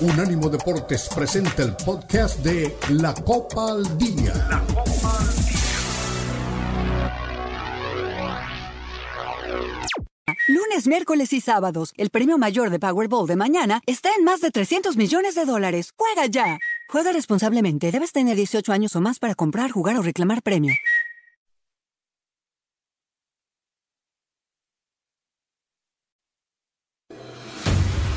Unánimo Deportes presenta el podcast de La Copa al Día. La Copa al Día. Lunes, miércoles y sábados, el premio mayor de Powerball de mañana está en más de 300 millones de dólares. ¡Juega ya! Juega responsablemente. Debes tener 18 años o más para comprar, jugar o reclamar premio.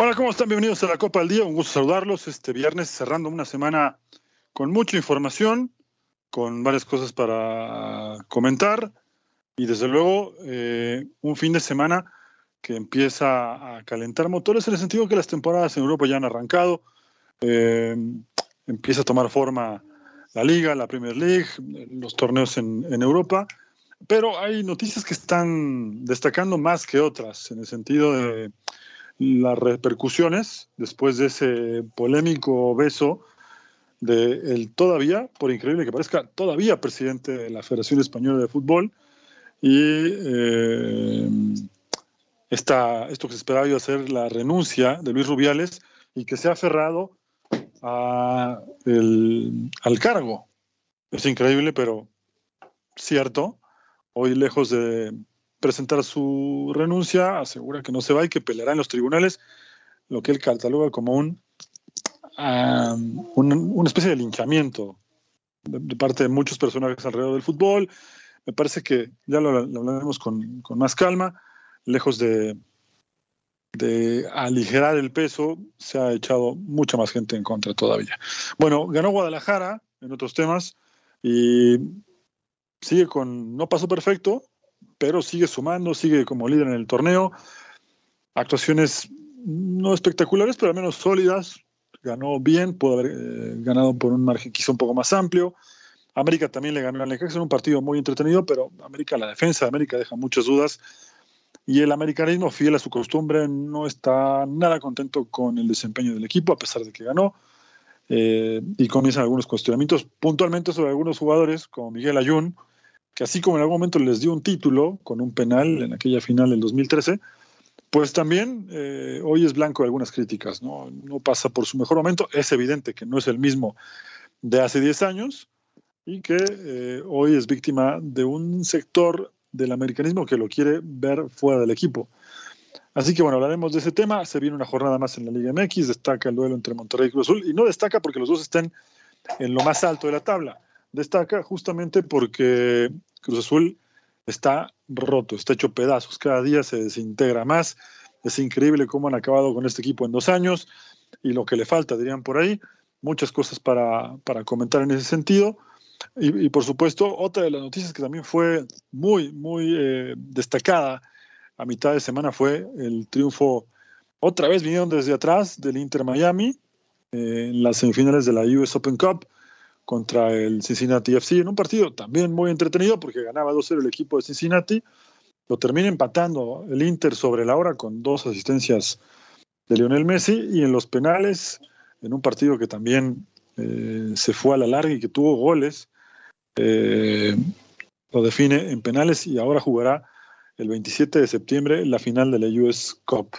Hola, ¿cómo están? Bienvenidos a la Copa del Día. Un gusto saludarlos este viernes, cerrando una semana con mucha información, con varias cosas para comentar y desde luego eh, un fin de semana que empieza a calentar motores en el sentido que las temporadas en Europa ya han arrancado, eh, empieza a tomar forma la Liga, la Premier League, los torneos en, en Europa, pero hay noticias que están destacando más que otras en el sentido de las repercusiones después de ese polémico beso de el todavía, por increíble que parezca, todavía presidente de la Federación Española de Fútbol y eh, esto que se esperaba iba a ser la renuncia de Luis Rubiales y que se ha aferrado a el, al cargo. Es increíble, pero cierto. Hoy lejos de presentar su renuncia, asegura que no se va y que peleará en los tribunales, lo que él cataloga como un, una especie de linchamiento de, parte de muchos personajes alrededor del fútbol. Me parece que ya lo, hablaremos con, con, más calma, lejos de, de aligerar el peso, se ha echado mucha más gente en contra todavía. Bueno, ganó Guadalajara en otros temas y sigue con, no pasó perfecto, pero sigue sumando, sigue como líder en el torneo. Actuaciones no espectaculares, pero al menos sólidas. Ganó bien, pudo haber eh, ganado por un margen quizá un poco más amplio. América también le ganó al Necaxa en un partido muy entretenido, pero América, la defensa de América deja muchas dudas. Y el americanismo, fiel a su costumbre, no está nada contento con el desempeño del equipo, a pesar de que ganó. Eh, y comienzan algunos cuestionamientos puntualmente sobre algunos jugadores, como Miguel Ayun, que así como en algún momento les dio un título con un penal en aquella final del 2013, pues también eh, hoy es blanco de algunas críticas, ¿no? no pasa por su mejor momento, es evidente que no es el mismo de hace 10 años y que eh, hoy es víctima de un sector del americanismo que lo quiere ver fuera del equipo. Así que bueno, hablaremos de ese tema. Se viene una jornada más en la Liga MX, destaca el duelo entre Monterrey y Cruz Azul, y no destaca porque los dos estén en lo más alto de la tabla. Destaca justamente porque Cruz Azul está roto, está hecho pedazos, cada día se desintegra más. Es increíble cómo han acabado con este equipo en dos años y lo que le falta, dirían por ahí. Muchas cosas para, comentar en ese sentido. Y, por supuesto, otra de las noticias que también fue muy, muy eh, destacada a mitad de semana fue el triunfo, otra vez vinieron desde atrás del Inter Miami eh, en las semifinales de la US Open Cup contra el Cincinnati FC en un partido también muy entretenido porque ganaba 2-0 el equipo de Cincinnati. Lo termina empatando el Inter sobre la hora con dos asistencias de Lionel Messi y en los penales, en un partido que también eh, se fue a la larga y que tuvo goles, eh, lo define en penales y ahora jugará el 27 de septiembre la final de la US Cup.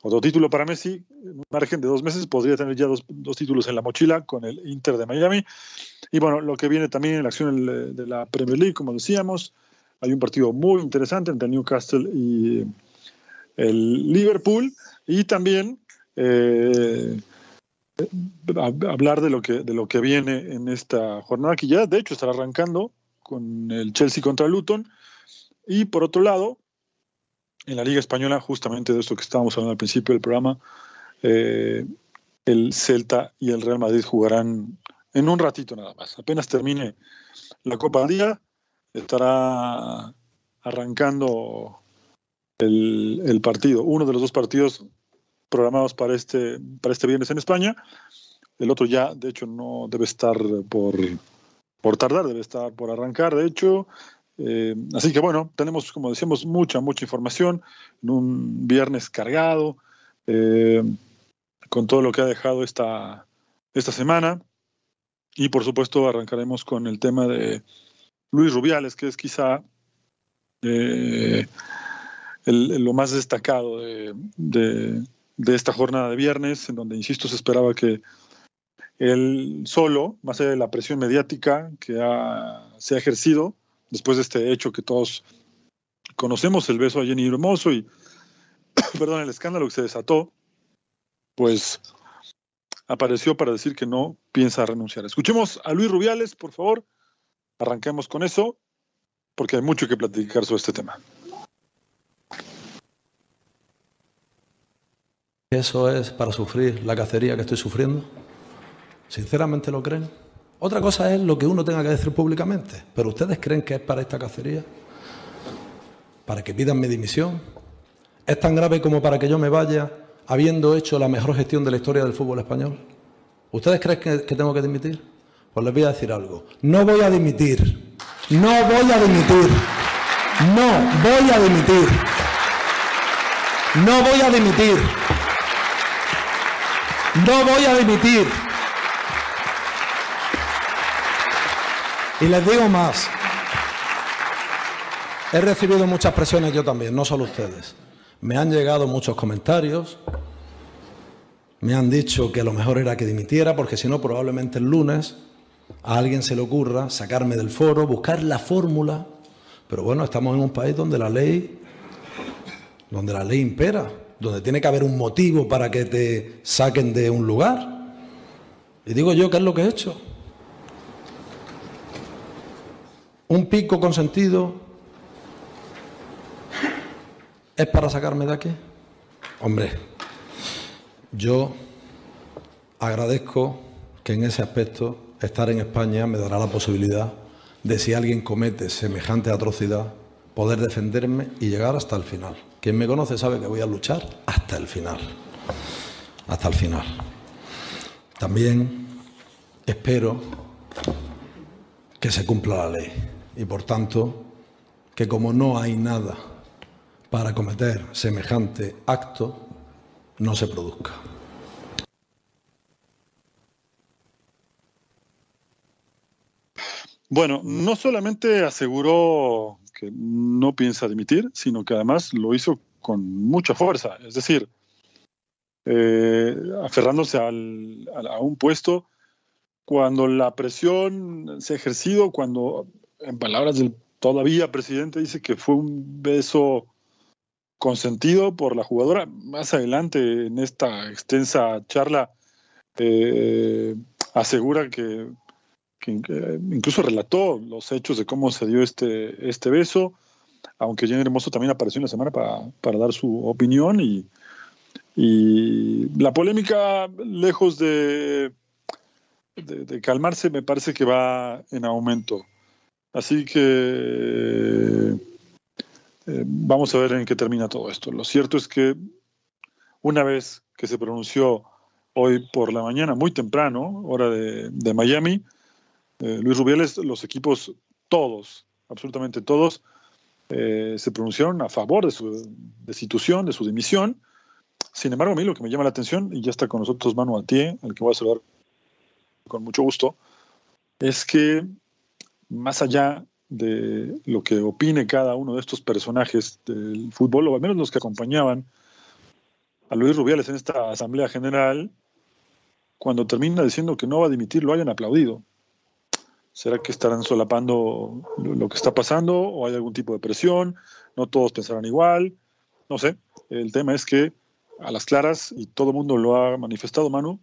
Otro título para Messi, en un margen de dos meses, podría tener ya dos, títulos en la mochila con el Inter de Miami. Y bueno, lo que viene también en la acción de la Premier League, como decíamos, hay un partido muy interesante entre Newcastle y el Liverpool. Y también eh, hablar de lo, que, de lo que viene en esta jornada, que ya de hecho estará arrancando con el Chelsea contra Luton. Y por otro lado, en la Liga Española, justamente de esto que estábamos hablando al principio del programa, eh, el Celta y el Real Madrid jugarán en un ratito nada más. Apenas termine la Copa del Día, estará arrancando el, partido, uno de los dos partidos programados para este, para este viernes en España. El otro ya, de hecho, no debe estar por, por tardar, debe estar por arrancar, de hecho. Eh, así que bueno, tenemos, como decíamos, mucha, mucha información en un viernes cargado, eh, con todo lo que ha dejado esta, esta semana. Y por supuesto arrancaremos con el tema de Luis Rubiales, que es quizá eh, lo más destacado de, esta jornada de viernes, en donde, insisto, se esperaba que él solo, más allá de la presión mediática que se ha ejercido después de este hecho que todos conocemos, el beso a Jenny Hermoso y, perdón, el escándalo que se desató, pues apareció para decir que no piensa renunciar. Escuchemos a Luis Rubiales, por favor. Arranquemos con eso, porque hay mucho que platicar sobre este tema. ¿Eso es para sufrir la cacería que estoy sufriendo? ¿Sinceramente lo creen? Otra cosa es lo que uno tenga que decir públicamente, pero ¿ustedes creen que es para esta cacería? ¿Para que pidan mi dimisión? ¿Es tan grave como para que yo me vaya habiendo hecho la mejor gestión de la historia del fútbol español? ¿Ustedes creen que, tengo que dimitir? Pues les voy a decir algo. No voy a dimitir. No voy a dimitir. No voy a dimitir. No voy a dimitir. No voy a dimitir. Y les digo más. He recibido muchas presiones yo también, no solo ustedes. Me han llegado muchos comentarios, me han dicho que lo mejor era que dimitiera, porque si no, probablemente el lunes a alguien se le ocurra sacarme del foro, buscar la fórmula. Pero bueno, estamos en un país donde la ley, donde la ley impera, donde tiene que haber un motivo para que te saquen de un lugar. Y digo yo, ¿qué es lo que he hecho? Un pico consentido ¿Es para sacarme de aquí? Hombre, yo agradezco que en ese aspecto estar en España me dará la posibilidad de si alguien comete semejante atrocidad, poder defenderme y llegar hasta el final. Quien me conoce sabe que voy a luchar hasta el final. Hasta el final. También espero que se cumpla la ley y por tanto que como no hay nada para cometer semejante acto no se produzca. Bueno, no solamente aseguró que no piensa dimitir, sino que además lo hizo con mucha fuerza, es decir, eh, aferrándose a un puesto cuando la presión se ha ejercido, cuando, en palabras del todavía presidente, dice que fue un beso consentido por la jugadora. Más adelante en esta extensa charla eh, asegura que, incluso relató los hechos de cómo se dio este, este beso, aunque Jenny Hermoso también apareció en la semana para, dar su opinión y, y, la polémica, lejos de, de calmarse, me parece que va en aumento. Así que eh, vamos a ver en qué termina todo esto. Lo cierto es que una vez que se pronunció hoy por la mañana, muy temprano, hora de, Miami, eh, Luis Rubiales, los equipos, todos, absolutamente todos, eh, se pronunciaron a favor de su destitución, de su dimisión. Sin embargo, a mí lo que me llama la atención, y ya está con nosotros Manu Atié, al que voy a saludar con mucho gusto, es que más allá de lo que opine cada uno de estos personajes del fútbol, o al menos los que acompañaban a Luis Rubiales en esta Asamblea General, cuando termina diciendo que no va a dimitir, lo hayan aplaudido. ¿Será que estarán solapando lo que está pasando o hay algún tipo de presión? No todos pensarán igual. No sé. El tema es que a las claras, y todo el mundo lo ha manifestado, Manu,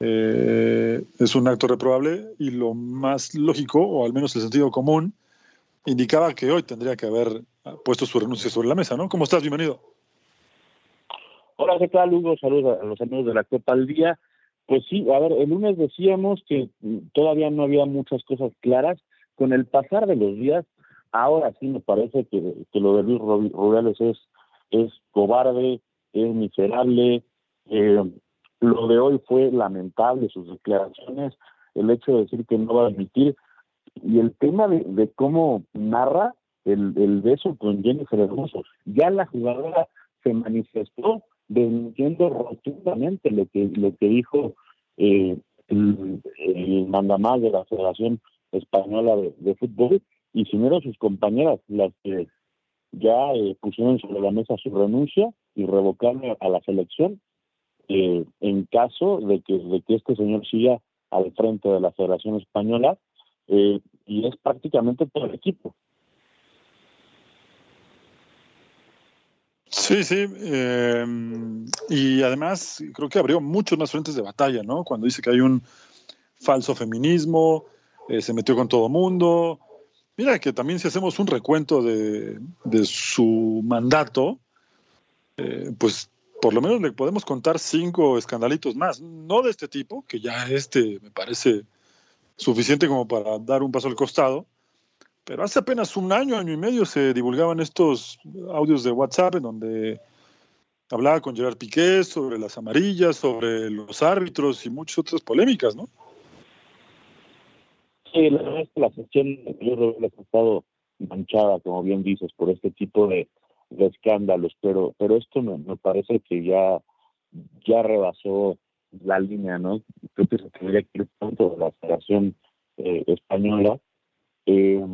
eh, es un acto reprobable y lo más lógico, o al menos el sentido común, indicaba que hoy tendría que haber puesto su renuncia sobre la mesa, ¿no? ¿Cómo estás? Bienvenido. Hola, ¿qué tal, Hugo? Saludos a los amigos de la Copa al Día. Pues sí, a ver, el lunes decíamos que todavía no había muchas cosas claras. Con el pasar de los días ahora sí me parece que, que lo de Luis Rubiales es, es cobarde, es miserable. Eh, lo de hoy fue lamentable, sus declaraciones, el hecho de decir que no va a admitir, y el tema de, cómo narra el, el, beso con Jennifer Hermoso. Ya la jugadora se manifestó desmintiendo rotundamente lo que, lo que dijo eh, el, el mandamás de la Federación Española de, Fútbol, y si no eran sus compañeras las que ya eh, pusieron sobre la mesa su renuncia y revocarle a la selección eh, en caso de que, de que este señor siga al frente de la Federación Española eh, y es prácticamente todo el equipo. Sí, sí, y además creo que abrió muchos más frentes de batalla, ¿no? Cuando dice que hay un falso feminismo, se metió con todo mundo, Mira que también si hacemos un recuento de, su mandato, eh, pues por lo menos le podemos contar cinco escandalitos más, no de este tipo, que ya este me parece suficiente como para dar un paso al costado, pero hace apenas un año, año y medio se divulgaban estos audios de WhatsApp en donde hablaba con Gerard Piqué sobre las amarillas, sobre los árbitros y muchas otras polémicas, ¿no? Sí, la verdad es que la sección yo ha estado manchada, como bien dices, por este tipo de, escándalos, pero pero esto me, me, parece que ya ya rebasó la línea, ¿no? Creo que se tendría que ir punto de la Federación eh, Española. Eh,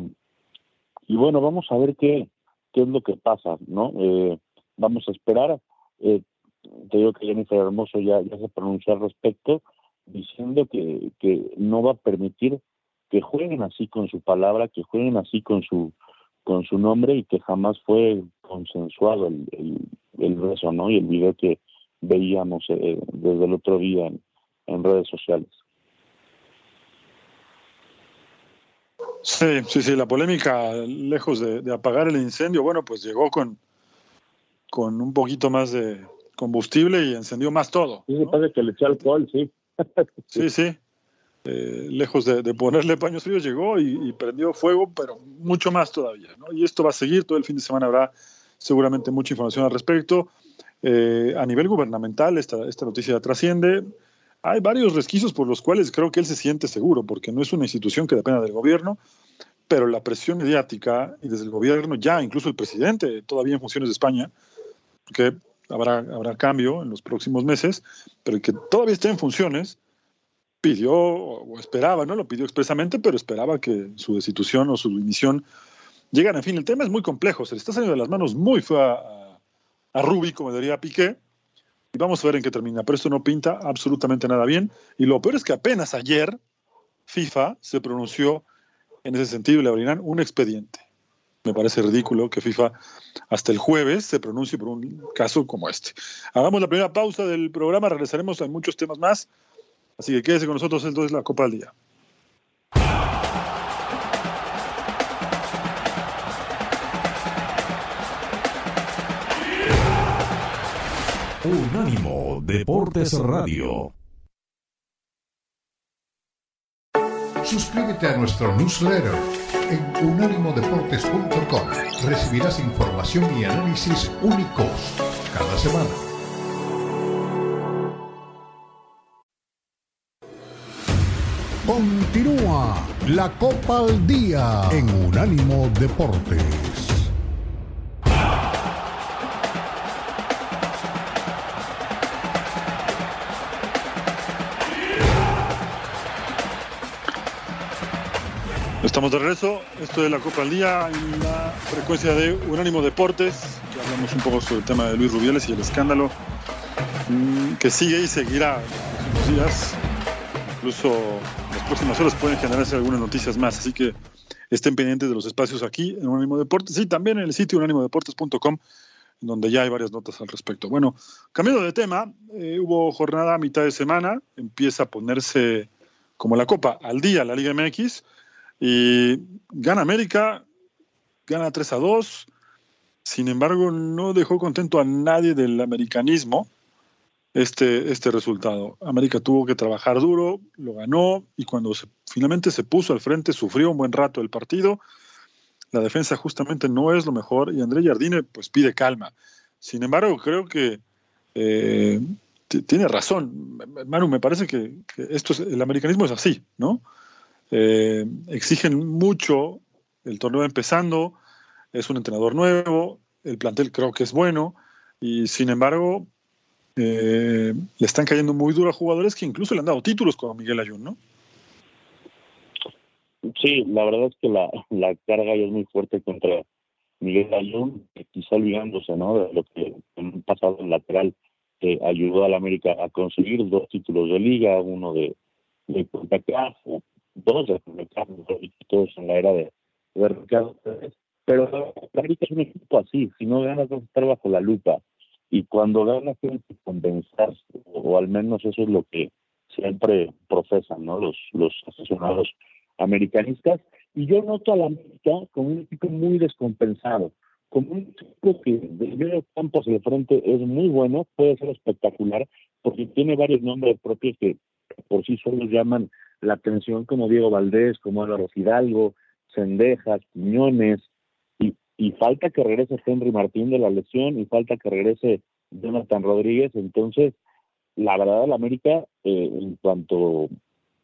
y bueno, vamos a ver qué, qué es lo que pasa, ¿no? Eh, vamos a esperar. te digo que Jennifer Hermoso ya, ya se pronunció al respecto, diciendo que, que no va a permitir que jueguen así con su palabra, que jueguen así con su con su nombre y que jamás fue consensuado el, el, el beso, ¿no? Y el video que veíamos eh, desde el otro día en, redes sociales. Sí, sí, sí, la polémica, lejos de, apagar el incendio, bueno, pues llegó con, con un poquito más de combustible y encendió más todo. Sí, parece que le echó alcohol, sí. sí, sí. Eh, lejos de, ponerle paños fríos, llegó y, prendió fuego, pero mucho más todavía. Y esto va a seguir, todo el fin de semana habrá seguramente mucha información al respecto. Eh, a nivel gubernamental, esta, esta noticia trasciende. Hay varios resquicios por los cuales creo que él se siente seguro, porque no es una institución que dependa del gobierno, pero la presión mediática y desde el gobierno, ya incluso el presidente, todavía en funciones de España, que habrá, habrá cambio en los próximos meses, pero que todavía esté en funciones, pidió o esperaba, no lo pidió expresamente, pero esperaba que su destitución o su dimisión llegara. En fin, el tema es muy complejo, se le está saliendo de las manos muy fue a, Rubi, como diría Piqué, y vamos a ver en qué termina. Pero esto no pinta absolutamente nada bien. Y lo peor es que apenas ayer FIFA se pronunció en ese sentido y le abrirán un expediente. Me parece ridículo que FIFA hasta el jueves se pronuncie por un caso como este. Hagamos la primera pausa del programa, regresaremos a muchos temas más. Así que quédese con nosotros entonces la Copa del Día. Unánimo Deportes Radio. Suscríbete a nuestro newsletter en unánimodeportes.com. Recibirás información y análisis únicos cada semana. Continúa la Copa al Día en Unánimo Deportes. Estamos de regreso. Esto es la Copa al Día en la frecuencia de Unánimo Deportes. Que hablamos un poco sobre el tema de Luis Rubiales y el escándalo mm, que sigue y seguirá en los días. Incluso próximas horas pueden generarse algunas noticias más, así que estén pendientes de los espacios aquí en Unánimo Deportes y también en el sitio unánimodeportes.com, donde ya hay varias notas al respecto. Bueno, cambiando de tema, eh, hubo jornada a mitad de semana, empieza a ponerse como la copa al día la Liga MX y gana América, gana 3 a 2, sin embargo no dejó contento a nadie del americanismo este, este resultado. América tuvo que trabajar duro, lo ganó y cuando finalmente se puso al frente sufrió un buen rato el partido la defensa justamente no es lo mejor y André Jardine pues pide calma. Sin embargo, creo que eh, tiene razón. Manu, me parece que, esto es, el americanismo es así, ¿no? Eh, exigen mucho el torneo empezando, es un entrenador nuevo, el plantel creo que es bueno y sin embargo eh, le están cayendo muy duro jugadores que incluso le han dado títulos como Miguel Ayun, ¿no? Sí, la verdad es que la, la carga ya es muy fuerte contra Miguel Ayun, quizá olvidándose ¿no? de lo que en pasado en lateral que ayudó a la América a conseguir dos títulos de liga, uno de, de dos CONCACAF, todos en la era de, de Ricardo Pero la América es un equipo así, si no ganas vas a estar bajo la lupa. Y cuando ganas tienes que compensar, o al menos eso es lo que siempre profesan ¿no? los, los aficionados americanistas. Y yo noto a la América como un equipo muy descompensado, como un equipo que de medio campo hacia el frente es muy bueno, puede ser espectacular, porque tiene varios nombres propios que por sí solos llaman la atención, como Diego Valdés, como Álvaro Hidalgo, Cendejas, Quiñones, y, y falta que regrese Henry Martín de la lesión, y falta que regrese Jonathan Rodríguez. Entonces, la verdad, la América, eh, en cuanto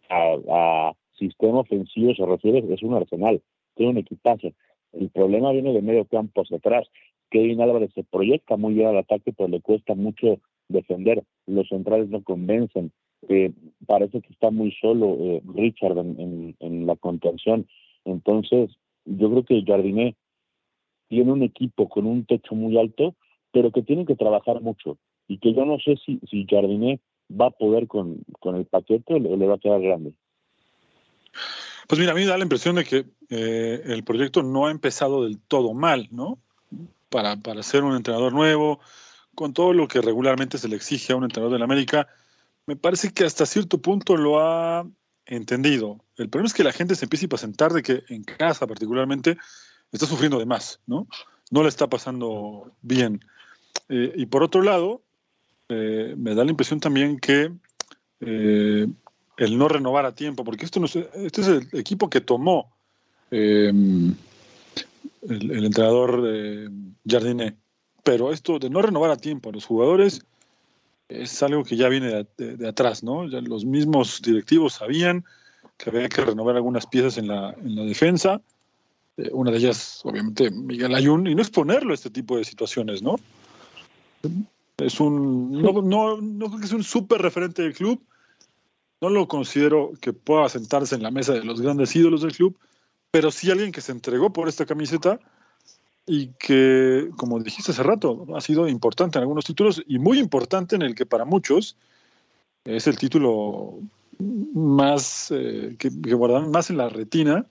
a, sistema ofensivo se refiere, es un arsenal, tiene un equipaje. El problema viene de medio campo hacia atrás. Kevin Álvarez se proyecta muy bien al ataque, pero le cuesta mucho defender. Los centrales no convencen. Eh, parece que está muy solo eh, Richard en, la contención. Entonces, yo creo que Jardiné tiene un equipo con un techo muy alto, pero que tiene que trabajar mucho. Y que yo no sé si, si Jardiné va a poder con, con el paquete o le va a quedar grande. Pues mira, a mí da la impresión de que eh, el proyecto no ha empezado del todo mal, ¿no? Para, para ser un entrenador nuevo, con todo lo que regularmente se le exige a un entrenador de la América, me parece que hasta cierto punto lo ha entendido. El problema es que la gente se empieza a impacientar de que en casa particularmente está sufriendo de más, ¿no? No le está pasando bien. Eh, y por otro lado, eh, me da la impresión también que el no renovar a tiempo, porque esto no es, este es el equipo que tomó eh, el, entrenador Jardiné. Pero esto de no renovar a tiempo a los jugadores es algo que ya viene de, atrás, ¿no? Ya los mismos directivos sabían que había que renovar algunas piezas en la, en la defensa. Eh, una de ellas, obviamente, Miguel Ayun, y no exponerlo a este tipo de situaciones, ¿no? Es un. No, no, no creo que es un súper referente del club, no lo considero que pueda sentarse en la mesa de los grandes ídolos del club, pero sí alguien que se entregó por esta camiseta y que, como dijiste hace rato, ha sido importante en algunos títulos y muy importante en el que para muchos es el título más eh, que, que guardaron más en la retina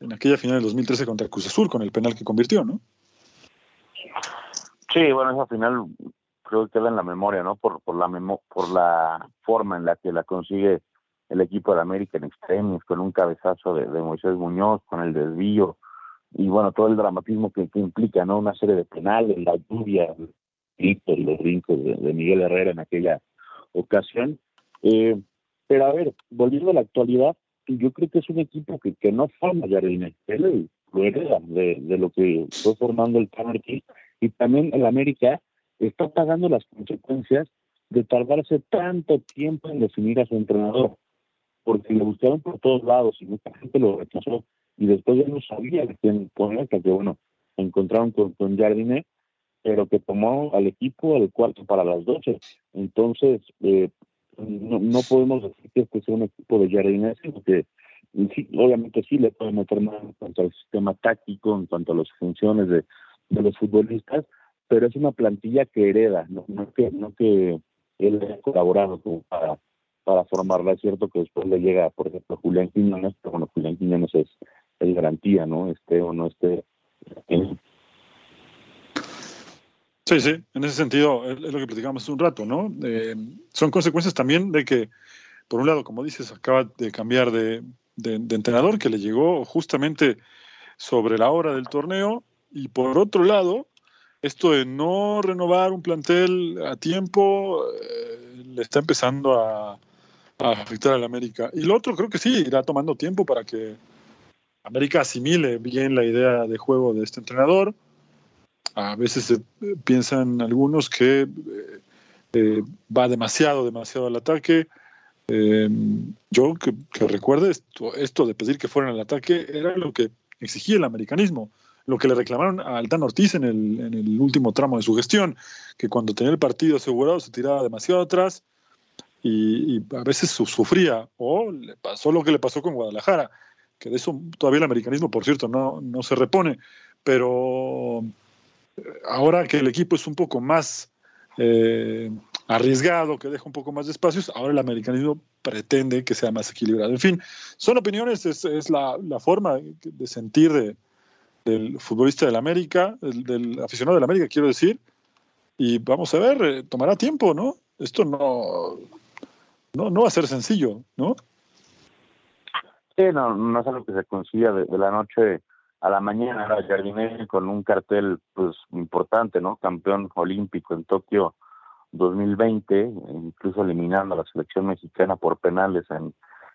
en aquella final del 2013 contra Cruz Azul con el penal que convirtió, ¿no? Sí, bueno, esa final creo que queda en la memoria, ¿no? Por, por, la, por la forma en la que la consigue el equipo de América en extremis, con un cabezazo de, Moisés Muñoz, con el desvío, y bueno, todo el dramatismo que, implica, ¿no? Una serie de penales, la lluvia, y los brincos de, Miguel Herrera en aquella ocasión. Eh, pero a ver, volviendo a la actualidad, yo creo que es un equipo que, que no forma ya él lo hereda de, de lo que fue formando el Camarquí, y también el América está pagando las consecuencias de tardarse tanto tiempo en definir a su entrenador, porque le buscaron por todos lados y mucha gente lo rechazó y después ya no sabía de quién poner, hasta que bueno, encontraron con, con Jardine, pero que tomó al equipo al cuarto para las doce. Entonces, eh, no, no podemos decir que este sea un equipo de Jardine, sino que sí, obviamente sí le puede meter más en cuanto al sistema táctico, en cuanto a las funciones de, de los futbolistas, pero es una plantilla que hereda, no, que no que él haya colaborado para, para formarla. Es cierto que después le llega, por ejemplo, Julián Quiñones, pero bueno, Julián Quiñones es, el garantía, ¿no? Este o no esté. Sí, sí, en ese sentido es lo que platicamos hace un rato, ¿no? Eh, son consecuencias también de que, por un lado, como dices, acaba de cambiar de, de, entrenador que le llegó justamente sobre la hora del torneo y por otro lado, esto de no renovar un plantel a tiempo eh, le está empezando a, afectar a la América. Y lo otro creo que sí, irá tomando tiempo para que América asimile bien la idea de juego de este entrenador. A veces se piensan algunos que eh, va demasiado, demasiado al ataque. yo que, recuerde esto, esto de pedir que fueran al ataque era lo que exigía el americanismo lo que le reclamaron a Altán Ortiz en el, en el último tramo de su gestión, que cuando tenía el partido asegurado se tiraba demasiado atrás y, a veces sufría, o le pasó lo que le pasó con Guadalajara, que de eso todavía el americanismo, por cierto, no, no se repone, pero eh, ahora que el equipo es un poco más eh, arriesgado, que deja un poco más de espacios, ahora el americanismo pretende que sea más equilibrado. En fin, son opiniones, es, la, la, forma de sentir de, del futbolista del América, del, aficionado del América, quiero decir. Y vamos a ver, eh, tomará tiempo, ¿no? Esto no, no, no va a ser sencillo, ¿no? Sí, no, no es algo que se consiga de, la noche a la mañana. Jardinelli con un cartel pues importante, ¿no? Campeón olímpico en Tokio 2020, incluso eliminando a la selección mexicana por penales en,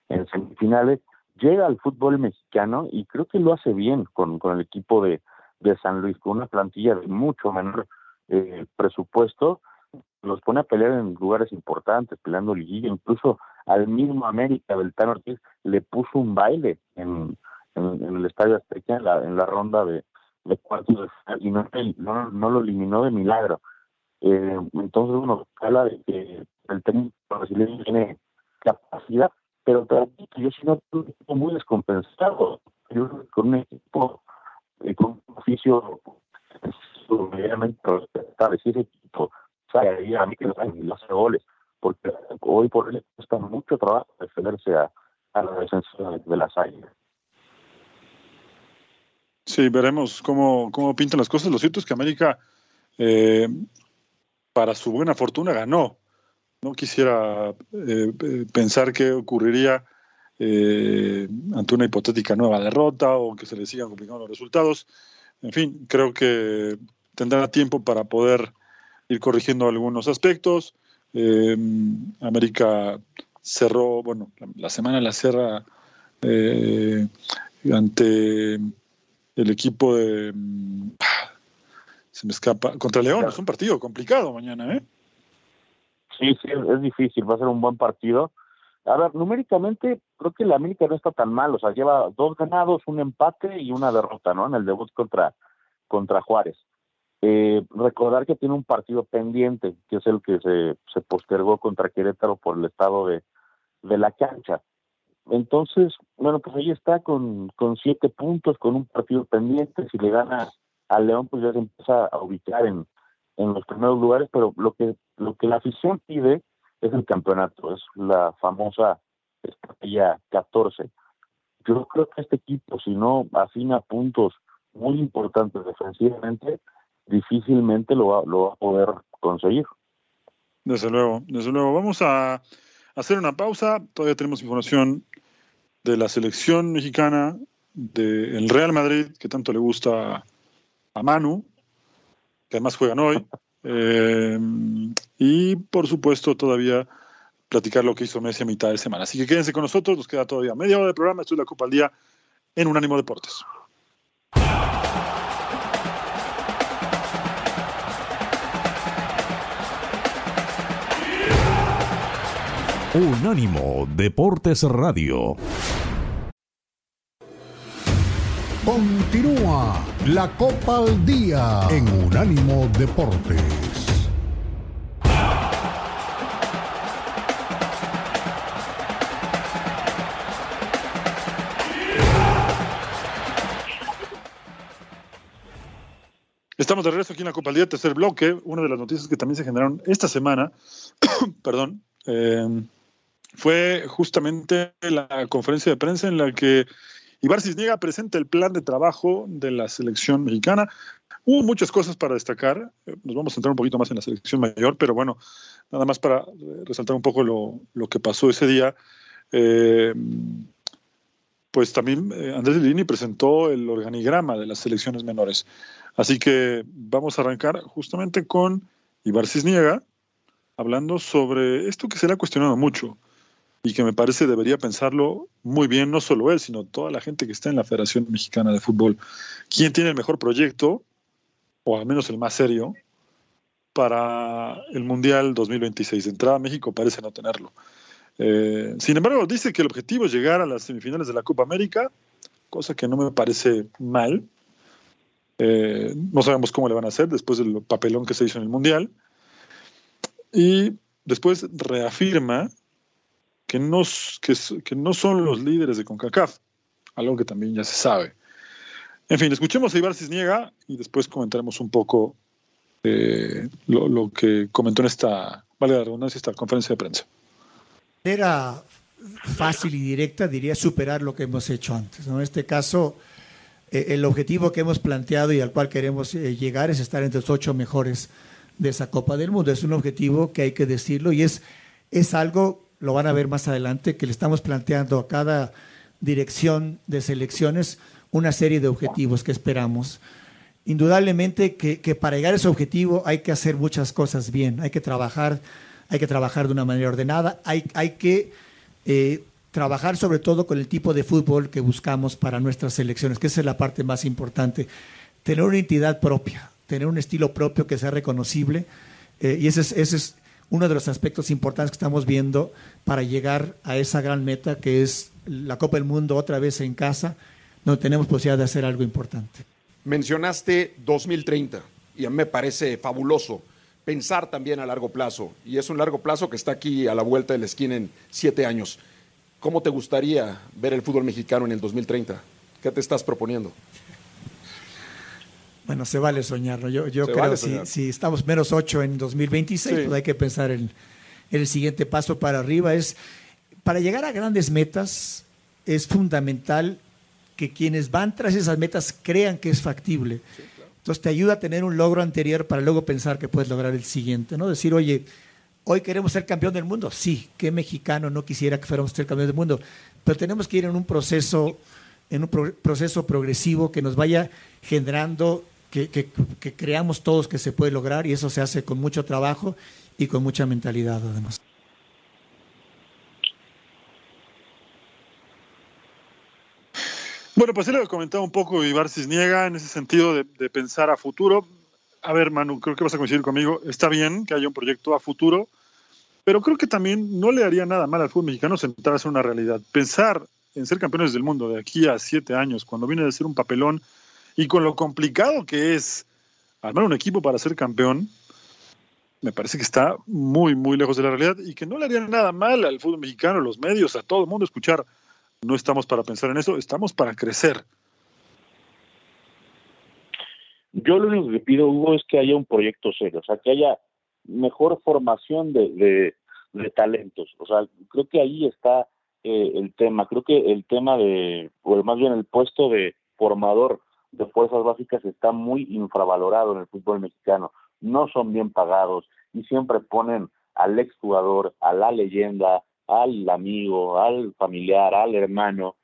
en semifinales llega al fútbol mexicano y creo que lo hace bien con, con el equipo de, de San Luis, con una plantilla de mucho menor eh, presupuesto, los pone a pelear en lugares importantes, peleando liguilla, incluso al mismo América, Beltán Ortiz, le puso un baile en, en, el Estadio Azteca en la, en la ronda de, de cuartos de y no, no, no, lo eliminó de milagro. Eh, entonces uno habla de que el técnico brasileño tiene capacidad pero yo sí no un equipo muy descompensado. Yo con un equipo eh, con un oficio medianamente respetable. Si ese equipo sale a mí que no hace goles, porque hoy por hoy cuesta mucho trabajo defenderse a, a la defensa de las águilas. Sí, veremos cómo, cómo pintan las cosas. Lo cierto es que América, eh, para su buena fortuna, ganó no quisiera eh, pensar qué ocurriría eh, ante una hipotética nueva derrota o que se le sigan complicando los resultados. En fin, creo que tendrá tiempo para poder ir corrigiendo algunos aspectos. Eh, América cerró, bueno, la, semana la cierra ante el equipo de... Se me escapa. Contra León, es un partido complicado mañana, ¿eh? Sí, sí, es difícil, va a ser un buen partido. A ver, numéricamente creo que la América no está tan mal, o sea, lleva dos ganados, un empate y una derrota, ¿no? En el debut contra, contra Juárez. Eh, recordar que tiene un partido pendiente, que es el que se, se postergó contra Querétaro por el estado de, de la cancha. Entonces, bueno, pues ahí está con, con siete puntos, con un partido pendiente. Si le gana al León, pues ya se empieza a ubicar en, en los primeros lugares, pero lo que, lo que la afición pide es el campeonato, es la famosa estrategia 14. Yo creo que este equipo, si no afina puntos muy importantes defensivamente, difícilmente lo va, lo va a poder conseguir. Desde luego, desde luego. Vamos a hacer una pausa. Todavía tenemos información de la selección mexicana, del Real Madrid, que tanto le gusta a Manu, que además juegan hoy. Eh, y por supuesto todavía platicar lo que hizo Messi a mitad de semana. Así que quédense con nosotros, nos queda todavía media hora de programa. Esto es la Copa al Día en Unánimo Deportes. Unánimo Deportes Radio. Continúa la Copa al Día en Unánimo Deportes. Estamos de regreso aquí en la Copa al Día, tercer bloque. Una de las noticias que también se generaron esta semana, perdón, eh, fue justamente la conferencia de prensa en la que Ibar Cisniega presenta el plan de trabajo de la selección mexicana. Hubo muchas cosas para destacar, eh, nos vamos a centrar un poquito más en la selección mayor, pero bueno, nada más para resaltar un poco lo, que pasó ese día. Eh, pues también eh, Andrés Lini presentó el organigrama de las selecciones menores. Así que vamos a arrancar justamente con Ibar Cisniega, hablando sobre esto que se le ha cuestionado mucho, y que me parece debería pensarlo muy bien, no solo él, sino toda la gente que está en la Federación Mexicana de Fútbol. ¿Quién tiene el mejor proyecto, o al menos el más serio, para el Mundial 2026? De entrada, México parece no tenerlo. Eh, sin embargo, dice que el objetivo es llegar a las semifinales de la Copa América, cosa que no me parece mal. Eh, no sabemos cómo le van a hacer después del papelón que se hizo en el Mundial. Y después reafirma que no, que, no son los líderes de CONCACAF, algo que también ya se sabe. En fin, escuchemos a Ibar Cisniega y después comentaremos un poco eh, lo, que comentó en esta, vale la redundancia, esta conferencia de prensa. Era fácil y directa, diría, superar lo que hemos hecho antes. En este caso, eh, el objetivo que hemos planteado y al cual queremos eh, llegar es estar entre los ocho mejores de esa Copa del Mundo. Es un objetivo que hay que decirlo y es, es algo lo van a ver más adelante, que le estamos planteando a cada dirección de selecciones una serie de objetivos que esperamos. Indudablemente que, para llegar a ese objetivo hay que hacer muchas cosas bien, hay que trabajar, hay que trabajar de una manera ordenada, hay, hay que eh, trabajar sobre todo con el tipo de fútbol que buscamos para nuestras selecciones, que esa es la parte más importante. Tener una entidad propia, tener un estilo propio que sea reconocible, eh, y ese es, ese es uno de los aspectos importantes que estamos viendo para llegar a esa gran meta que es la Copa del Mundo otra vez en casa, donde tenemos posibilidad de hacer algo importante. Mencionaste 2030 y a mí me parece fabuloso pensar también a largo plazo y es un largo plazo que está aquí a la vuelta de la esquina en siete años. ¿Cómo te gustaría ver el fútbol mexicano en el 2030? ¿Qué te estás proponiendo? Bueno, se vale soñar, Yo, yo creo que si, estamos menos 8 en 2026, pues hay que pensar en, el siguiente paso para arriba. Es, para llegar a grandes metas es fundamental que quienes van tras esas metas crean que es factible. Entonces te ayuda a tener un logro anterior para luego pensar que puedes lograr el siguiente, ¿no? Decir, oye, hoy queremos ser campeón del mundo. Sí, qué mexicano no quisiera que fuéramos ser campeón del mundo, pero tenemos que ir en un proceso en un proceso progresivo que nos vaya generando que, creamos todos que se puede lograr y eso se hace con mucho trabajo y con mucha mentalidad además. Bueno, pues él lo comentado un poco Ibar Cisniega en ese sentido de, de, pensar a futuro. A ver, Manu, creo que vas a coincidir conmigo. Está bien que haya un proyecto a futuro, pero creo que también no le haría nada mal al fútbol mexicano sentarse en una realidad. Pensar en ser campeones del mundo de aquí a siete años, cuando viene de ser un papelón y con lo complicado que es armar un equipo para ser campeón, me parece que está muy, muy lejos de la realidad y que no le haría nada mal al fútbol mexicano, a los medios, a todo el mundo escuchar. No estamos para pensar en eso, estamos para crecer. Yo lo único que pido, Hugo, es que haya un proyecto serio, o sea, que haya mejor formación de, de, talentos. O sea, creo que ahí está eh, el tema. Creo que el tema de, o más bien el puesto de formador de fuerzas básicas está muy infravalorado en el fútbol mexicano. No son bien pagados y siempre ponen al exjugador, a la leyenda, al amigo, al familiar, al hermano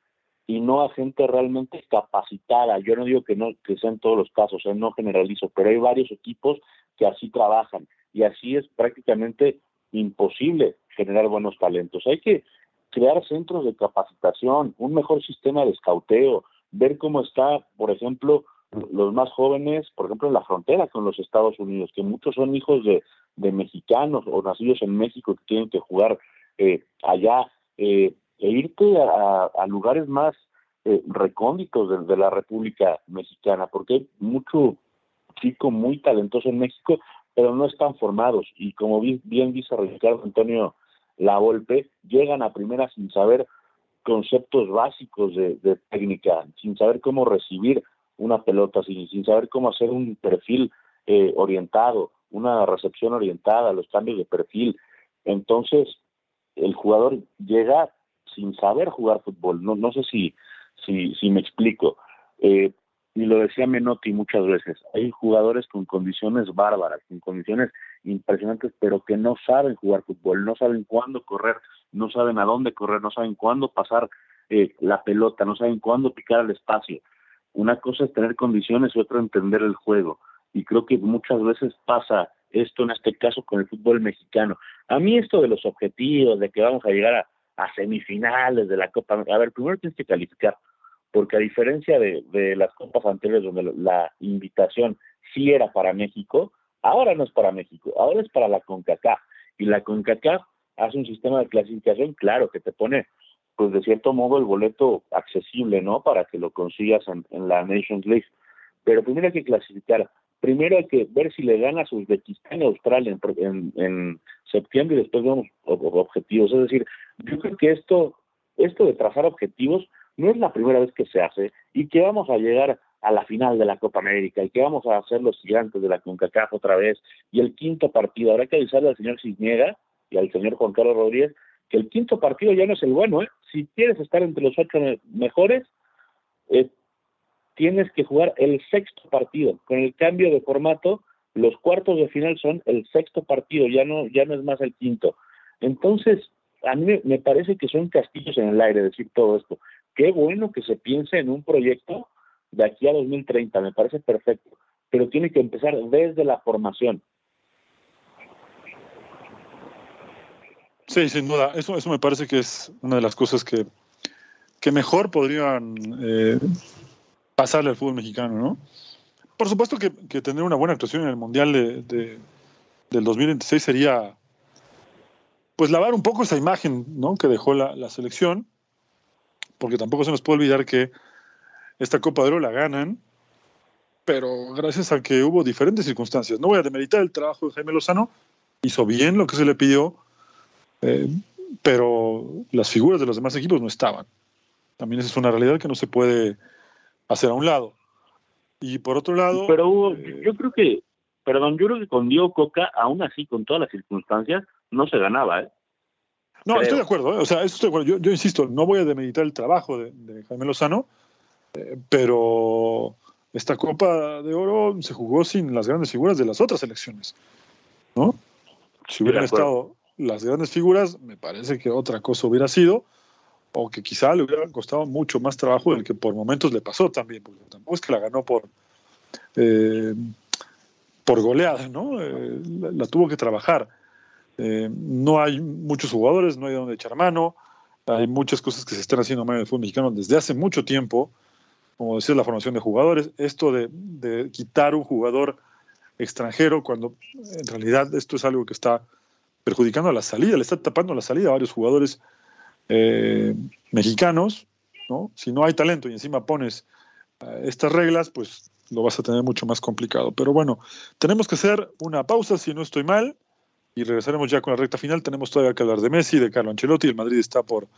y no a gente realmente capacitada. Yo no digo que no que sean todos los casos, no generalizo, pero hay varios equipos que así trabajan y así es prácticamente imposible generar buenos talentos. Hay que crear centros de capacitación, un mejor sistema de escauteo, ver cómo está, por ejemplo, los más jóvenes, por ejemplo, en la frontera con los Estados Unidos, que muchos son hijos de, mexicanos o nacidos en México que tienen que jugar eh, allá, eh, e irte a, lugares más eh, recónditos de, la República Mexicana, porque hay mucho chico muy talentoso en México, pero no están formados. Y como bien, bien dice Ricardo Antonio La Volpe, llegan a primera sin saber conceptos básicos de, técnica, sin saber cómo recibir una pelota, sin, sin saber cómo hacer un perfil eh, orientado, una recepción orientada, los cambios de perfil. Entonces, el jugador llega sin saber jugar fútbol. No, no sé si, si, si me explico. Eh, y lo decía Menotti muchas veces, hay jugadores con condiciones bárbaras, con condiciones impresionantes, pero que no saben jugar fútbol, no saben cuándo correr, no saben a dónde correr, no saben cuándo pasar eh, la pelota, no saben cuándo picar al espacio. Una cosa es tener condiciones y otra entender el juego. Y creo que muchas veces pasa esto en este caso con el fútbol mexicano. A mí esto de los objetivos, de que vamos a llegar a, semifinales de la Copa. A ver, primero tienes que calificar, porque a diferencia de las copas anteriores donde la invitación sí era para México, ahora no es para México, ahora es para la CONCACAF. Y la CONCACAF hace un sistema de clasificación, claro, que te pone, pues de cierto modo, el boleto accesible, ¿no? Para que lo consigas en, en la Nations League. Pero primero hay que clasificar primero hay que ver si le gana a Uzbekistán y Australia en, en, septiembre y después vemos objetivos. Es decir, yo creo que esto, esto de trazar objetivos no es la primera vez que se hace y que vamos a llegar a la final de la Copa América y que vamos a hacer los gigantes de la CONCACAF otra vez y el quinto partido. Habrá que avisarle al señor Cisniega y al señor Juan Carlos Rodríguez que el quinto partido ya no es el bueno. ¿eh? Si quieres estar entre los ocho mejores, eh, tienes que jugar el sexto partido. Con el cambio de formato, los cuartos de final son el sexto partido, ya no, ya no es más el quinto. Entonces, a mí me parece que son castillos en el aire decir todo esto. Qué bueno que se piense en un proyecto de aquí a 2030, me parece perfecto, pero tiene que empezar desde la formación. Sí, sin duda, eso, eso me parece que es una de las cosas que, que mejor podrían eh, pasarle al fútbol mexicano, ¿no? Por supuesto que, tener una buena actuación en el Mundial de, del 2026 sería, pues, lavar un poco esa imagen, ¿no? Que dejó la, selección, porque tampoco se nos puede olvidar que esta Copa de Oro la ganan, pero gracias a que hubo diferentes circunstancias. No voy a demeritar el trabajo de Jaime Lozano, hizo bien lo que se le pidió, eh, pero las figuras de los demás equipos no estaban. También esa es una realidad que no se puede hacer a un lado. Y por otro lado... Pero eh, yo creo que, perdón, yo creo que con Diego Coca, aún así, con todas las circunstancias, no se ganaba, ¿eh? No, estoy de acuerdo, ¿eh? o sea, estoy de acuerdo. Yo, insisto, no voy a demeditar el trabajo de, Jaime Lozano, eh, pero esta Copa de Oro se jugó sin las grandes figuras de las otras elecciones, ¿no? Si hubieran estado las grandes figuras, me parece que otra cosa hubiera sido, o que quizá le hubiera costado mucho más trabajo del que por momentos le pasó también, porque tampoco es que la ganó por, eh, por goleada, ¿no? Eh, la, tuvo que trabajar. Eh, no hay muchos jugadores, no hay donde echar mano, hay muchas cosas que se están haciendo mal en el fútbol mexicano desde hace mucho tiempo, como decía, la formación de jugadores, esto de, quitar un jugador extranjero cuando en realidad esto es algo que está perjudicando a la salida, le está tapando la salida a varios jugadores eh, mexicanos, ¿no? Si no hay talento y encima pones eh, estas reglas, pues lo vas a tener mucho más complicado. Pero bueno, tenemos que hacer una pausa si no estoy mal y regresaremos ya con la recta final. Tenemos todavía que hablar de Messi, de Carlo Ancelotti, el Madrid está por,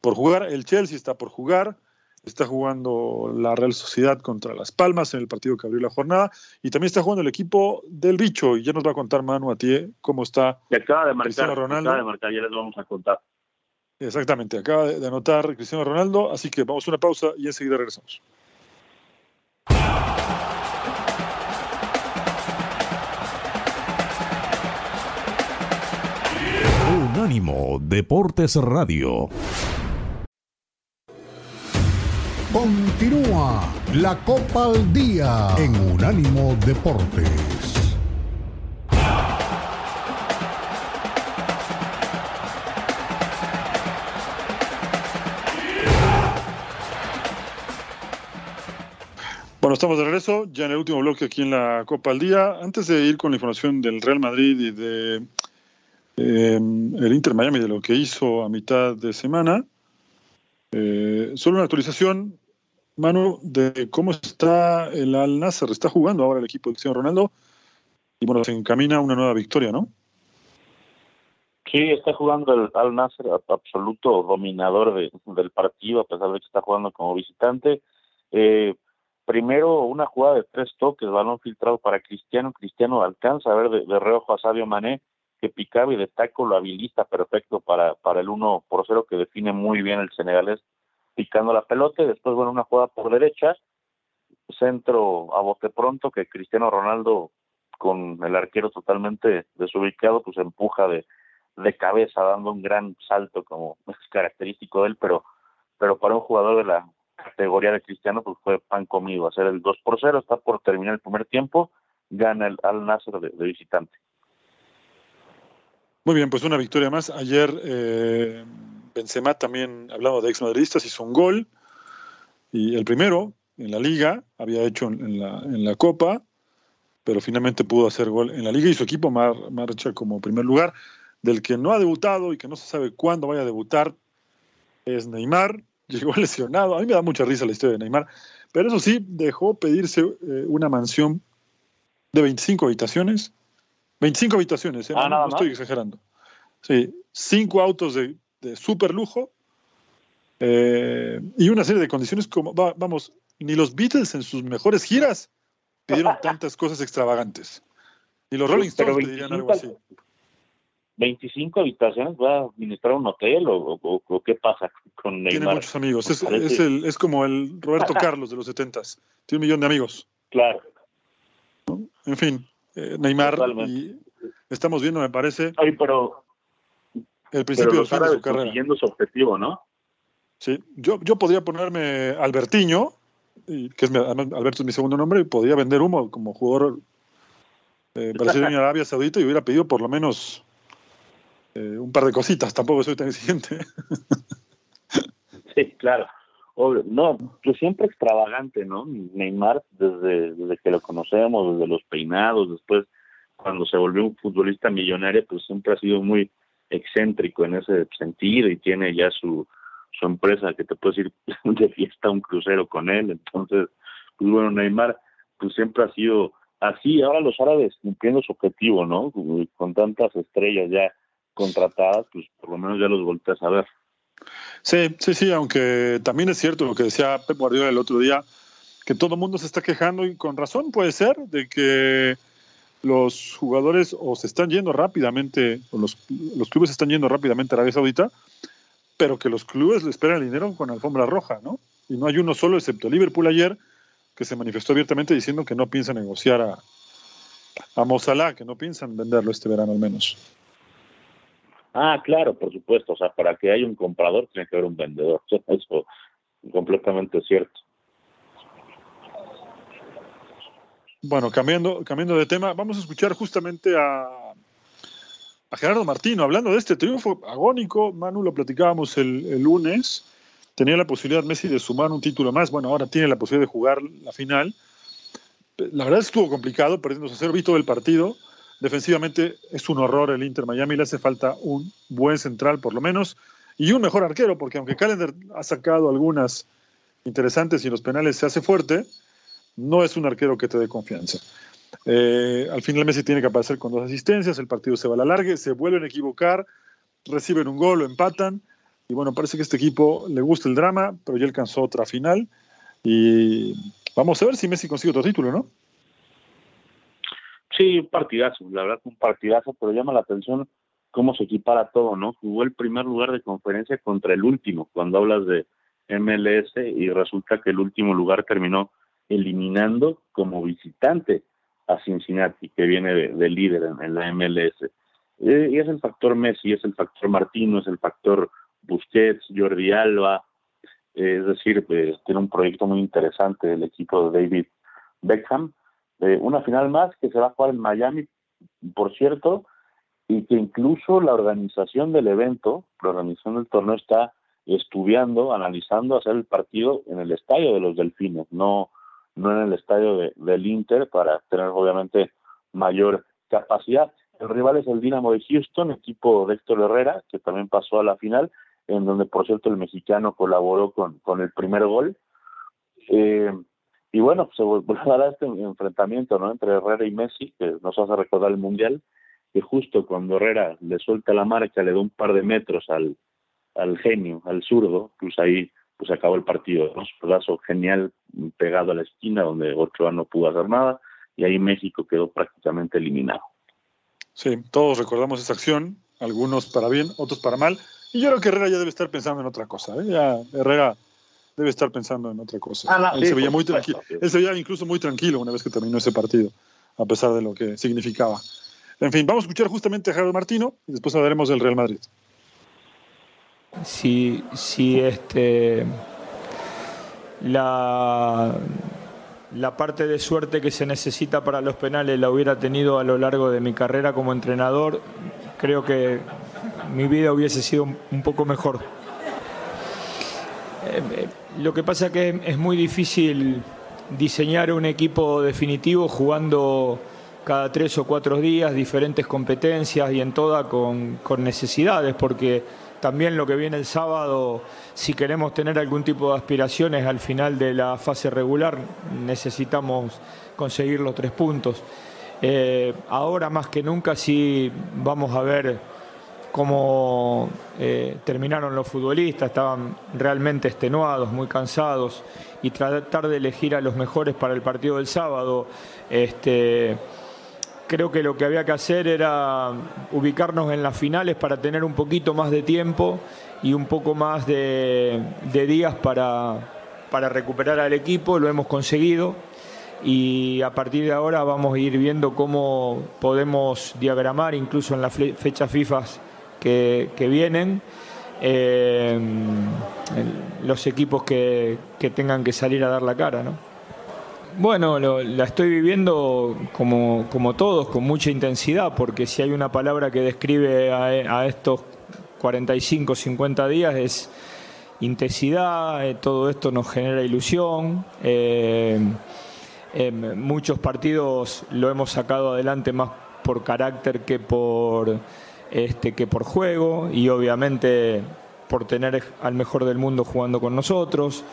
por jugar, el Chelsea está por jugar, está jugando la Real Sociedad contra Las Palmas en el partido que abrió la jornada y también está jugando el equipo del bicho y ya nos va a contar Manu a ti cómo está. acaba de marcar, Ronaldo. Acaba de marcar, ya les vamos a contar. Exactamente, acaba de anotar Cristiano Ronaldo, así que vamos a una pausa y enseguida regresamos. Unánimo Deportes Radio. Continúa la Copa al Día en Unánimo Deportes. Bueno, estamos de regreso, ya en el último bloque aquí en la Copa al Día. Antes de ir con la información del Real Madrid y de eh, el Inter Miami, de lo que hizo a mitad de semana, eh, solo una actualización, Manu, de cómo está el Al Nasser. Está jugando ahora el equipo de Cristiano Ronaldo y bueno, se encamina una nueva victoria, ¿no? Sí, está jugando el Al Nasser, absoluto dominador del partido, a pesar de que está jugando como visitante. Eh, primero una jugada de tres toques, balón filtrado para Cristiano, Cristiano alcanza a ver de, reojo a Sabio Mané, que picaba y de taco lo habilita perfecto para, para el 1 por 0 que define muy bien el senegalés picando la pelota y después bueno una jugada por derecha centro a bote pronto que Cristiano Ronaldo con el arquero totalmente desubicado pues empuja de, de cabeza dando un gran salto como es característico de él pero pero para un jugador de la categoría de Cristiano, pues fue pan comido. Hacer el 2 por 0, está por terminar el primer tiempo, gana el Al Nasser de, visitante. Muy bien, pues una victoria más. Ayer eh, Benzema también, hablando de ex-madridistas, hizo un gol. Y el primero en la liga, había hecho en la, en la Copa, pero finalmente pudo hacer gol en la liga y su equipo marcha como primer lugar. Del que no ha debutado y que no se sabe cuándo vaya a debutar es Neymar. Llegó lesionado. A mí me da mucha risa la historia de Neymar. Pero eso sí, dejó pedirse eh, una mansión de 25 habitaciones 25 habitaciones, ¿eh? ah, no, estoy exagerando. Sí, cinco autos de, de super lujo eh, y una serie de condiciones como, vamos, ni los Beatles en sus mejores giras pidieron tantas cosas extravagantes. Ni los Rolling Stones pedirían algo así. 25 habitaciones, ¿va a administrar un hotel o, qué pasa con Neymar? Tiene muchos amigos, es, es, el, es como el Roberto Carlos de los 70 Tiene un millón de amigos. Claro. En fin, eh, Neymar. Y estamos viendo, me parece. Ay, pero. El principio de su carrera. Siguiendo su objetivo, ¿no? Sí, yo, yo podría ponerme Albertiño, que es mi, Alberto es mi segundo nombre, y podría vender humo como jugador eh, brasileño en Arabia Saudita y hubiera pedido por lo menos eh, un par de cositas. Tampoco soy tan exigente. sí, claro. No, yo siempre extravagante, ¿no? Neymar, desde, desde que lo conocemos, desde los peinados, después cuando se volvió un futbolista millonario, pues siempre ha sido muy excéntrico en ese sentido y tiene ya su, su empresa que te puedes ir de fiesta a un crucero con él. Entonces, pues bueno, Neymar, pues siempre ha sido así. Ahora los árabes cumpliendo su objetivo, ¿no? Con tantas estrellas ya contratadas, pues por lo menos ya los volteas a ver. Sí, sí, sí, aunque también es cierto lo que decía Pep Guardiola el otro día, que todo el mundo se está quejando y con razón puede ser de que los jugadores o se están yendo rápidamente, o los, clubes están yendo rápidamente a Arabia Saudita, pero que los clubes le esperan el dinero con alfombra roja, ¿no? Y no hay uno solo, excepto Liverpool ayer, que se manifestó abiertamente diciendo que no piensa negociar a, a Mozalá, que no piensan venderlo este verano al menos. Ah, claro, por supuesto. O sea, para que haya un comprador tiene que haber un vendedor. Eso es completamente cierto. Bueno, cambiando, cambiando de tema, vamos a escuchar justamente a, a Gerardo Martino hablando de este triunfo agónico. Manu, lo platicábamos el, el, lunes. Tenía la posibilidad Messi de sumar un título más. Bueno, ahora tiene la posibilidad de jugar la final. La verdad estuvo complicado, perdiendo a cero. Vi todo el partido Defensivamente es un horror el Inter Miami, le hace falta un buen central por lo menos y un mejor arquero, porque aunque Calendar ha sacado algunas interesantes y los penales se hace fuerte, no es un arquero que te dé confianza. Eh, al final Messi tiene que aparecer con dos asistencias, el partido se va a la larga, se vuelven a equivocar, reciben un gol, lo empatan, y bueno, parece que este equipo le gusta el drama, pero ya alcanzó otra final, y vamos a ver si Messi consigue otro título, ¿no? Sí, un partidazo, la verdad un partidazo, pero llama la atención cómo se equipara todo, ¿no? Jugó el primer lugar de conferencia contra el último, cuando hablas de MLS, y resulta que el último lugar terminó eliminando como visitante a Cincinnati, que viene de, líder en, la MLS. Y es el factor Messi, es el factor Martino, es el factor Busquets, Jordi Alba, eh, es decir, pues, tiene un proyecto muy interesante el equipo de David Beckham, una final más que se va a jugar en Miami, por cierto, y que incluso la organización del evento, la organización del torneo está estudiando, analizando hacer el partido en el estadio de los Delfines, no, no en el estadio de, del Inter para tener obviamente mayor capacidad. El rival es el Dinamo de Houston, equipo de Héctor Herrera, que también pasó a la final, en donde por cierto el mexicano colaboró con, con el primer gol. Eh, y bueno, se volvió a dar este enfrentamiento ¿no? entre Herrera y Messi, que nos hace recordar el Mundial, que justo cuando Herrera le suelta la marcha, le da un par de metros al, genio, al zurdo, pues ahí pues acabó el partido, Un pedazo genial pegado a la esquina donde Ochoa no pudo hacer nada y ahí México quedó prácticamente eliminado. Sí, todos recordamos esa acción, algunos para bien, otros para mal, y yo creo que Herrera ya debe estar pensando en otra cosa. ¿eh? Ya Herrera debe estar pensando en otra cosa. Ah, él, se veía muy tranquilo, él se veía incluso muy tranquilo una vez que terminó ese partido, a pesar de lo que significaba. En fin, vamos a escuchar justamente a Gerardo Martino y después hablaremos del Real Madrid. Si, si este, la, la parte de suerte que se necesita para los penales la hubiera tenido a lo largo de mi carrera como entrenador, creo que mi vida hubiese sido un poco mejor. Lo que pasa es que es muy difícil diseñar un equipo definitivo jugando cada tres o cuatro días diferentes competencias y en toda con, necesidades, porque también lo que viene el sábado, si queremos tener algún tipo de aspiraciones al final de la fase regular, necesitamos conseguir los tres puntos. Eh, ahora más que nunca sí vamos a ver cómo eh, terminaron los futbolistas, estaban realmente extenuados, muy cansados, y tratar de elegir a los mejores para el partido del sábado. Este, creo que lo que había que hacer era ubicarnos en las finales para tener un poquito más de tiempo y un poco más de, días para, para recuperar al equipo, lo hemos conseguido y a partir de ahora vamos a ir viendo cómo podemos diagramar incluso en las fechas FIFA que, vienen, eh, los equipos que, tengan que salir a dar la cara. ¿no? Bueno, la estoy viviendo como, como, todos, con mucha intensidad, porque si hay una palabra que describe a, estos 45, 50 días es intensidad, eh, todo esto nos genera ilusión. Eh, muchos partidos lo hemos sacado adelante más por carácter que por este, que por juego y obviamente por tener al mejor del mundo jugando con nosotros.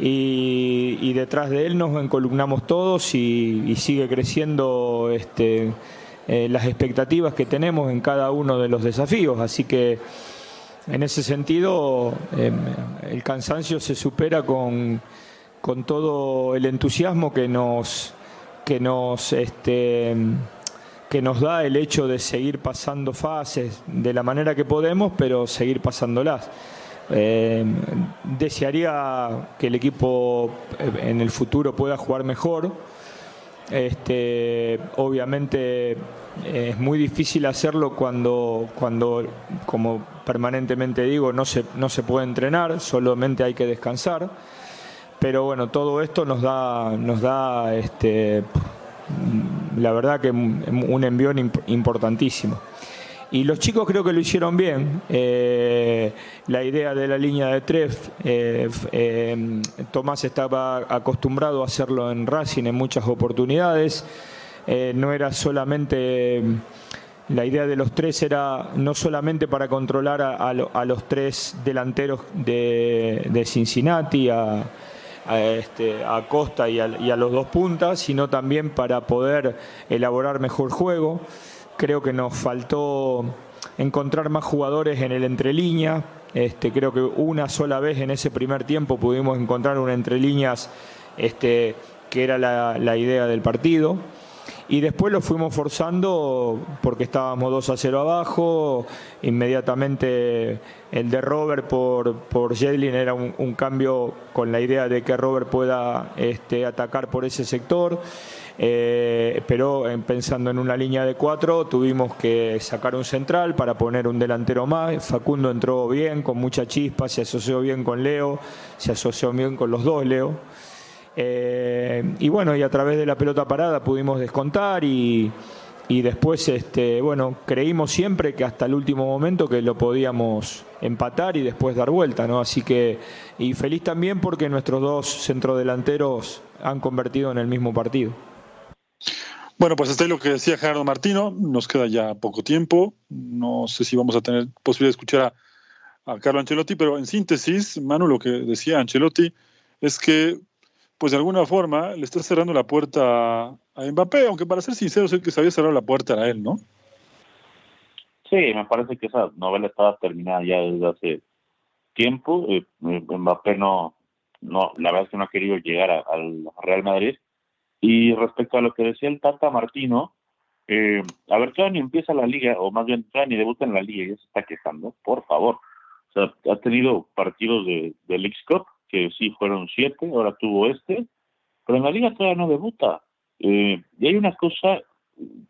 Y, detrás de él nos encolumnamos todos y, sigue creciendo este, eh, las expectativas que tenemos en cada uno de los desafíos. Así que en ese sentido em, el cansancio se supera con, con, todo el entusiasmo que nos, que nos este, que nos da el hecho de seguir pasando fases de la manera que podemos, pero seguir pasándolas. Eh, desearía que el equipo eh, en el futuro pueda jugar mejor. Este, obviamente eh, es muy difícil hacerlo cuando, cuando, como permanentemente digo, no se, no se puede entrenar, solamente hay que descansar. Pero bueno, todo esto nos da, nos da este, la verdad que un envión importantísimo. Y los chicos creo que lo hicieron bien. Eh, la idea de la línea de tres, eh, eh, Tomás estaba acostumbrado a hacerlo en Racing en muchas oportunidades. no era solamente, la idea de los tres era no solamente para controlar a, los tres delanteros de, de Cincinnati, a, a, este, a Costa y a, los dos puntas, sino también para poder elaborar mejor juego. Creo que nos faltó encontrar más jugadores en el entrelínea. Este, creo que una sola vez en ese primer tiempo pudimos encontrar un entrelíneas este, que era la idea del partido y después lo fuimos forzando porque estábamos 2 a 0 abajo, inmediatamente el de Robert por, por era un, cambio con la idea de que Robert pueda este, atacar por ese sector, eh, pero pensando en una línea de cuatro tuvimos que sacar un central para poner un delantero más, Facundo entró bien, con mucha chispa, se asoció bien con Leo, se asoció bien con los dos Leo. Eh, y bueno, y a través de la pelota parada pudimos descontar y, después, este, bueno, creímos siempre que hasta el último momento que lo podíamos empatar y después dar vuelta, ¿no? Así que, y feliz también porque nuestros dos centrodelanteros han convertido en el mismo partido. Bueno, pues hasta ahí lo que decía Gerardo Martino, nos queda ya poco tiempo, no sé si vamos a tener posibilidad de escuchar a, a Carlo Ancelotti, pero en síntesis, Manu, lo que decía Ancelotti es que pues de alguna forma le está cerrando la puerta a Mbappé, aunque para ser sincero, sé que se había cerrado la puerta a él, ¿no? Sí, me parece que esa novela estaba terminada ya desde hace tiempo. Eh, Mbappé no, no, la verdad es que no ha querido llegar al Real Madrid. Y respecto a lo que decía el Tata Martino, eh, a ver, todavía ni empieza la liga, o más bien todavía ni debuta en la liga, ya se está quejando, por favor. O sea, ha tenido partidos de, X-Cup, que sí fueron siete, ahora tuvo este, pero en la liga todavía no debuta. Eh, y hay una cosa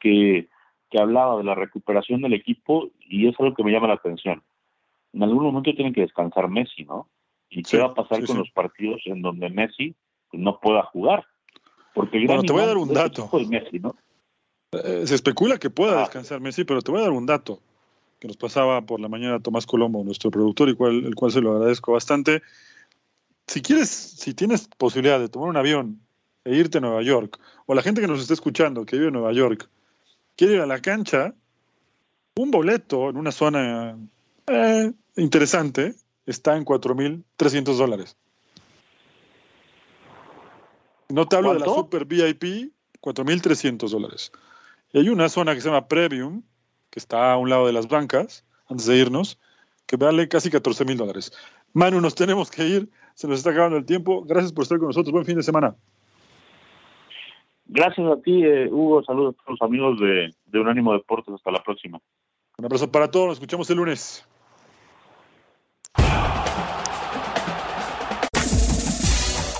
que, que hablaba de la recuperación del equipo y es algo que me llama la atención. En algún momento tienen que descansar Messi, ¿no? ¿Y qué va a pasar con los partidos en donde Messi no pueda jugar? Porque bueno, te voy a dar un dato. Eh, se especula que pueda ah. descansar Messi, pero te voy a dar un dato. que nos pasaba por la mañana Tomás Colombo, nuestro productor, y cual, el cual se lo agradezco bastante. Si quieres, si tienes posibilidad de tomar un avión e irte a Nueva York, o la gente que nos está escuchando, que vive en Nueva York, quiere ir a la cancha, un boleto en una zona eh, interesante está en 4.300 dólares. No te hablo de la Super VIP, 4.300 dólares. Y hay una zona que se llama Premium, que está a un lado de las bancas, antes de irnos, que vale casi 14 mil dólares. Manu, nos tenemos que ir, se nos está acabando el tiempo. Gracias por estar con nosotros. Buen fin de semana. Gracias a ti, eh, Hugo. Saludos a todos los amigos de, de Unánimo Deportes. Hasta la próxima. Un abrazo para todos. Nos escuchamos el lunes.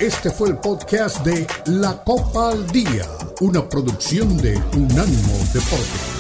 Este fue el podcast de La Copa al Día, una producción de Unánimo Deportes.